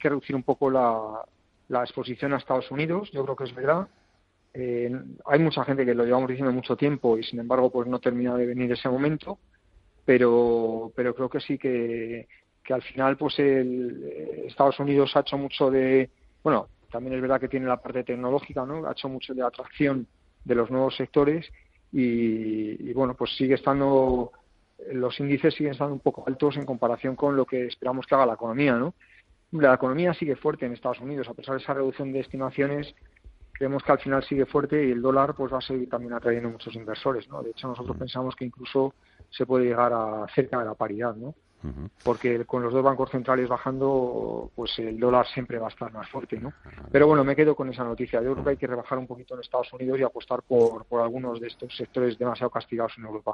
que reducir un poco la, la exposición a Estados Unidos, yo creo que es verdad. Eh, hay mucha gente que lo llevamos diciendo mucho tiempo y sin embargo pues no termina de venir ese momento, pero, pero creo que sí que, al final pues el, eh, Estados Unidos ha hecho mucho de, bueno, también es verdad que tiene la parte tecnológica, ¿no? Ha hecho mucho de atracción de los nuevos sectores y bueno, pues sigue estando, los índices siguen estando un poco altos en comparación con lo que esperamos que haga la economía, ¿no? La economía sigue fuerte en Estados Unidos, a pesar de esa reducción de estimaciones, creemos que al final sigue fuerte y el dólar pues va a seguir también atrayendo muchos inversores, ¿no? De hecho, nosotros pensamos que incluso se puede llegar a cerca de la paridad, ¿no? Porque con los dos bancos centrales bajando, pues el dólar siempre va a estar más fuerte, ¿no? Pero bueno, me quedo con esa noticia. Yo creo que hay que rebajar un poquito en Estados Unidos y apostar por, por algunos de estos sectores demasiado castigados en Europa.